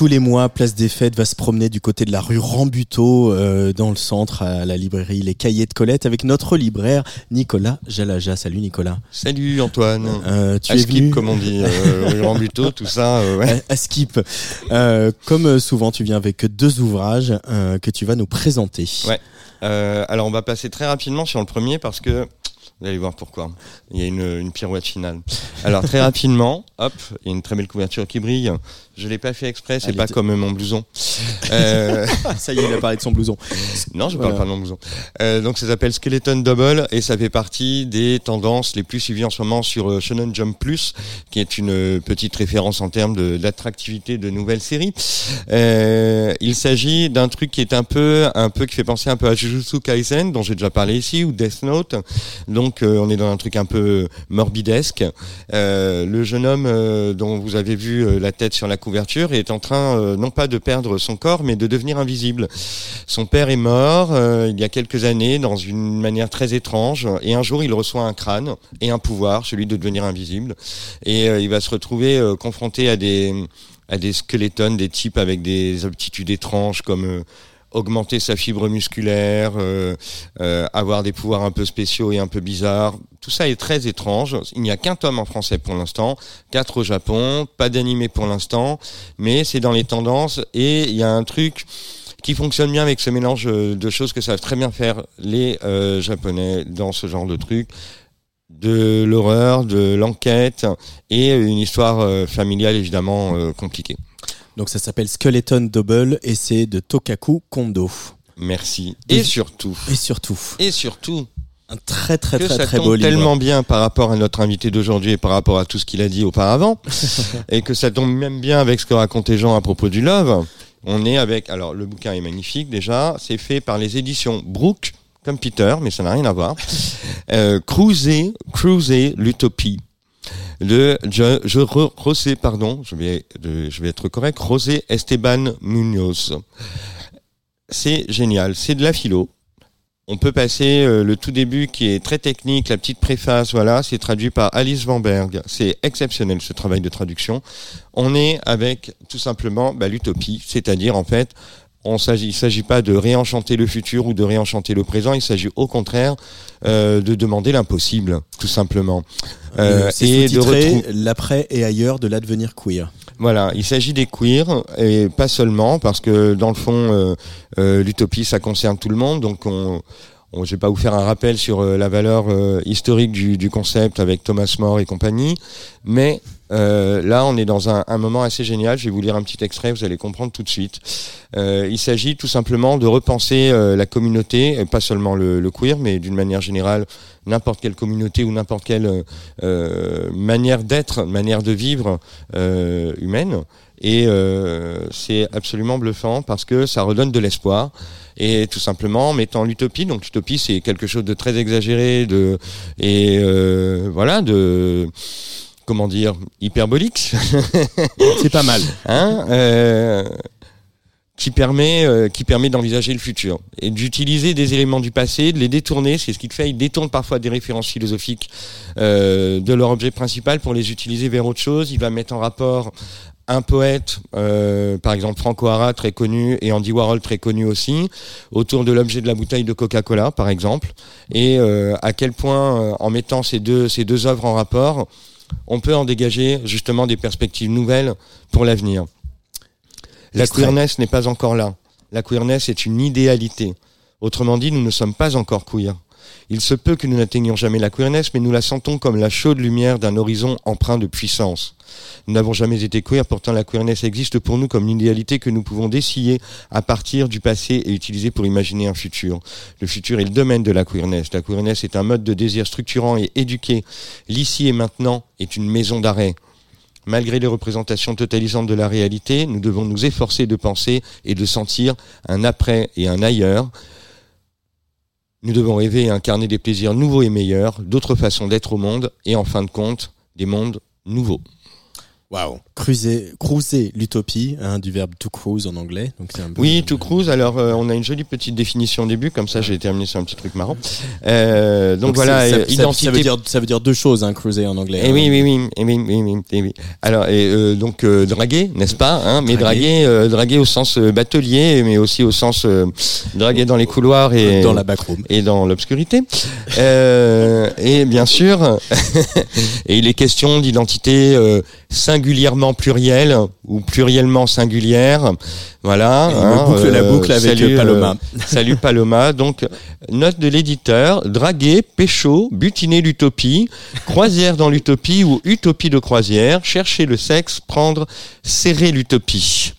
Tous les mois, Place des Fêtes va se promener du côté de la rue Rambuteau, euh, dans le centre, à la librairie Les Cahiers de Colette, avec notre libraire Nicolas Jalaja. Salut Nicolas. Salut Antoine. Euh, tu à es skip, venu comme on dit, euh, rue Rambuteau, tout ça. euh, ouais. à, à Skip. Comme souvent, tu viens avec deux ouvrages que tu vas nous présenter. Ouais. Alors on va passer très rapidement sur le premier parce que vous allez voir pourquoi. Il y a une, une pirouette finale. Alors très rapidement, hop, il y a une très belle couverture qui brille. Je l'ai pas fait exprès, c'est pas comme mon blouson. Euh, ça y est, il a parlé de son blouson. non, je Voilà. parle pas de mon blouson. Euh, donc ça s'appelle Skeleton Double et ça fait partie des tendances les plus suivies en ce moment sur euh, Shonen Jump Plus, qui est une euh, petite référence en termes de- d'attractivité de, nouvelles séries. Euh, il s'agit d'un truc qui est un peu, un peu qui fait penser un peu à Jujutsu Kaisen, dont j'ai déjà parlé ici, ou Death Note. Donc euh, on est dans un truc un peu morbidesque. Euh, le jeune homme euh, dont vous avez vu la tête sur la couverture est en train non pas de perdre son corps, mais de devenir invisible. Son père est mort il y a quelques années dans une manière très étrange et un jour il reçoit un crâne et un pouvoir, celui de devenir invisible et il va se retrouver confronté à des à des squelettons, des types avec des aptitudes étranges comme augmenter sa fibre musculaire, euh, euh, avoir des pouvoirs un peu spéciaux et un peu bizarres. Tout ça est très étrange. Il n'y a qu'un tome en français pour l'instant, quatre au Japon, pas d'animé pour l'instant, mais c'est dans les tendances et il y a un truc qui fonctionne bien avec ce mélange euh, de choses que savent très bien faire les Japonais dans ce genre de truc de l'horreur, de l'enquête et une histoire familiale évidemment compliquée. Donc ça s'appelle Skeleton Double et c'est de Tokaku Kondo. Merci. Et surtout, Et surtout, et surtout, un très très que très ça très tombe beau livre. tellement bien par rapport à notre invité d'aujourd'hui et par rapport à tout ce qu'il a dit auparavant, et que ça tombe même bien avec ce que racontait Jean à propos du love. On est avec, alors le bouquin est magnifique déjà, c'est fait par les éditions Brooke, comme Peter, mais ça n'a rien à voir. Euh, Cruiser, Cruiser l'utopie. De je, je José, pardon, je vais, je vais être correct, José Esteban Munoz. C'est génial, c'est de la philo. On peut passer euh, le tout début qui est très technique, la petite préface, voilà, c'est traduit par Alice Van Berg. C'est exceptionnel ce travail de traduction. On est avec tout simplement bah, l'utopie, c'est-à-dire en fait, on s'agit, il s'agit pas de réenchanter le futur ou de réenchanter le présent, il s'agit au contraire euh, de demander l'impossible, tout simplement. Euh, Euh, et de sous-titré retrou- L'après et ailleurs de l'advenir queer. voilà, il s'agit des queers et pas seulement parce que dans le fond, euh, euh, l'utopie ça concerne tout le monde. Donc on, on je vais pas vous faire un rappel sur euh, la valeur euh, historique du, du concept avec Thomas More et compagnie, mais euh, là on est dans un, un moment assez génial. Je vais vous lire un petit extrait, vous allez comprendre tout de suite. Euh, il s'agit tout simplement de repenser euh, la communauté, et pas seulement le, le queer, mais d'une manière générale n'importe quelle communauté ou n'importe quelle euh, manière d'être, manière de vivre euh, humaine. Et c'est absolument bluffant parce que ça redonne de l'espoir. Et tout simplement en mettant l'utopie, donc l'utopie c'est quelque chose de très exagéré, de et voilà de comment dire hyperbolique, C'est pas mal. hein, euh, qui permet euh, qui permet d'envisager le futur et d'utiliser des éléments du passé, de les détourner. C'est ce qu'il fait. Il détourne parfois des références philosophiques euh, de leur objet principal pour les utiliser vers autre chose. Il va mettre en rapport un poète, euh, par exemple Franco Hara, très connu, et Andy Warhol, très connu aussi, autour de l'objet de la bouteille de Coca-Cola, par exemple, et euh, à quel point, euh, en mettant ces deux, ces deux œuvres en rapport, on peut en dégager justement des perspectives nouvelles pour l'avenir. La queerness n'est pas encore là. La queerness est une idéalité. Autrement dit, nous ne sommes pas encore queer. Il se peut que nous n'atteignions jamais la queerness, mais nous la sentons comme la chaude lumière d'un horizon empreint de puissance. Nous n'avons jamais été queer, pourtant la queerness existe pour nous comme une idéalité que nous pouvons dessiller à partir du passé et utiliser pour imaginer un futur. Le futur est le domaine de la queerness. La queerness est un mode de désir structurant et éduqué. L'ici et maintenant est une maison d'arrêt. Malgré les représentations totalisantes de la réalité, nous devons nous efforcer de penser et de sentir un après et un ailleurs. Nous devons rêver et incarner des plaisirs nouveaux et meilleurs, d'autres façons d'être au monde, et en fin de compte, des mondes nouveau. Waouh. Cruiser, cruiser l'utopie, hein, du verbe to cruise en anglais. Donc un peu- Oui, to cruise. Alors, euh, on a une jolie petite définition au début, comme ça, j'ai terminé sur un petit truc marrant. Euh, donc, voilà, ça, euh, ça- identité. Ça veut dire, ça veut dire deux choses, hein, cruiser en anglais. Eh hein. oui, oui, oui, eh oui, oui, oui, eh oui. Alors, et, euh, donc euh, draguer, n'est-ce pas hein, Mais Draguer. draguer, euh, draguer au sens euh, batelier, mais aussi au sens euh, draguer dans les couloirs et Dans la backroom. et dans l'obscurité. Euh, et bien sûr, et il est question d'identité euh, singulièrement plurielle ou pluriellement singulière. Voilà. Et on boucle la boucle avec, salut, euh, Paloma. salut Paloma. Donc, note de l'éditeur, draguer, pécho, butiner l'utopie, croisière dans l'utopie ou utopie de croisière, chercher le sexe, prendre, serrer l'utopie.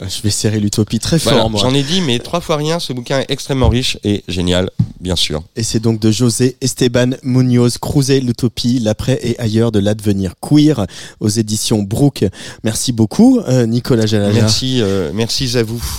Je vais serrer l'utopie très fort, Voilà, j'en ai dit, mais trois fois rien, ce bouquin est extrêmement riche et génial, bien sûr. Et c'est donc de José Esteban Munoz, Cruiser l'utopie, l'après et ailleurs de l'advenir queer aux éditions Brooke. Merci beaucoup, euh, Nicolas Jalala. Merci, euh, merci à vous.